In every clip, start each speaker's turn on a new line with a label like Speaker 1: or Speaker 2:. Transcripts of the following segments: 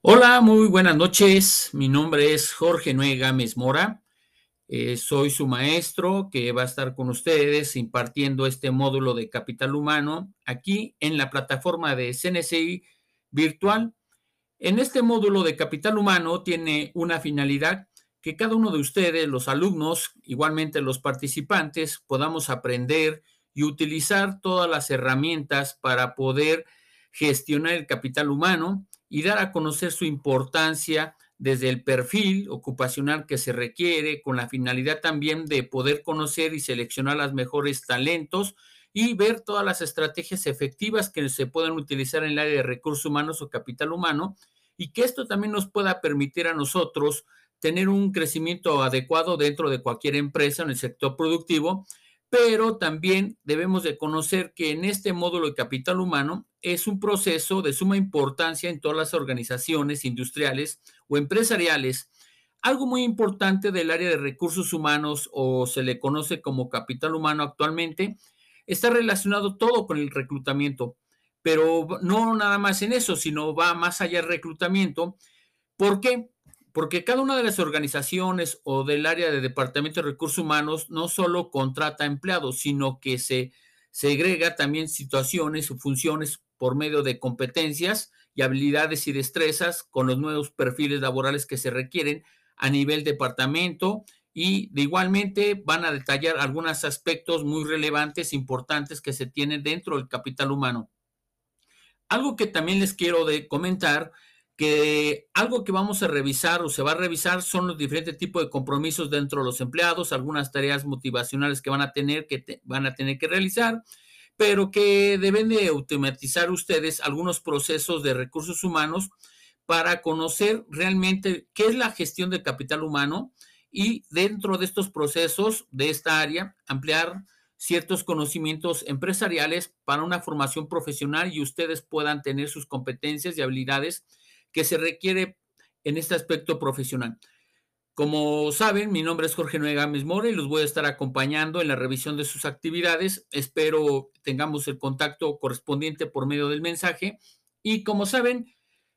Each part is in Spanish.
Speaker 1: Hola, muy buenas noches. Mi nombre es Jorge Noé Gámez Mora. Eh, soy su maestro que va a estar con ustedes impartiendo este módulo de capital humano aquí en la plataforma de CNCI virtual. En este módulo de capital humano tiene una finalidad que cada uno de ustedes, los alumnos, igualmente los participantes, podamos aprender y utilizar todas las herramientas para poder gestionar el capital humano y dar a conocer su importancia desde el perfil ocupacional que se requiere, con la finalidad también de poder conocer y seleccionar los mejores talentos y ver todas las estrategias efectivas que se pueden utilizar en el área de recursos humanos o capital humano y que esto también nos pueda permitir a nosotros tener un crecimiento adecuado dentro de cualquier empresa en el sector productivo pero también debemos de conocer que en este módulo de capital humano es un proceso de suma importancia en todas las organizaciones industriales o empresariales. Algo muy importante del área de recursos humanos o se le conoce como capital humano actualmente, está relacionado todo con el reclutamiento, pero no nada más en eso, sino va más allá del reclutamiento. ¿Por qué? Porque cada una de las organizaciones o del área de Departamento de Recursos Humanos no solo contrata empleados, sino que se segrega también situaciones o funciones por medio de competencias y habilidades y destrezas con los nuevos perfiles laborales que se requieren a nivel departamento y de igualmente van a detallar algunos aspectos muy relevantes, importantes que se tienen dentro del capital humano. Algo que también les quiero de comentar que algo que vamos a revisar o se va a revisar son los diferentes tipos de compromisos dentro de los empleados, algunas tareas motivacionales que van a tener que van a tener que realizar, pero que deben de automatizar ustedes algunos procesos de recursos humanos para conocer realmente qué es la gestión del capital humano y dentro de estos procesos de esta área ampliar ciertos conocimientos empresariales para una formación profesional y ustedes puedan tener sus competencias y habilidades que se requiere en este aspecto profesional. Como saben, mi nombre es Jorge Noé Gámez Mora y los voy a estar acompañando en la revisión de sus actividades. Espero tengamos el contacto correspondiente por medio del mensaje. Y como saben,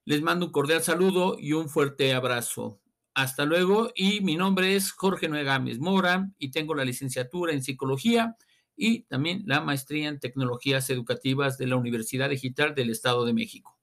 Speaker 1: les mando un cordial saludo y un fuerte abrazo. Hasta luego y mi nombre es Jorge Noé Gámez Mora y tengo la licenciatura en psicología y también la maestría en tecnologías educativas de la Universidad Digital del Estado de México.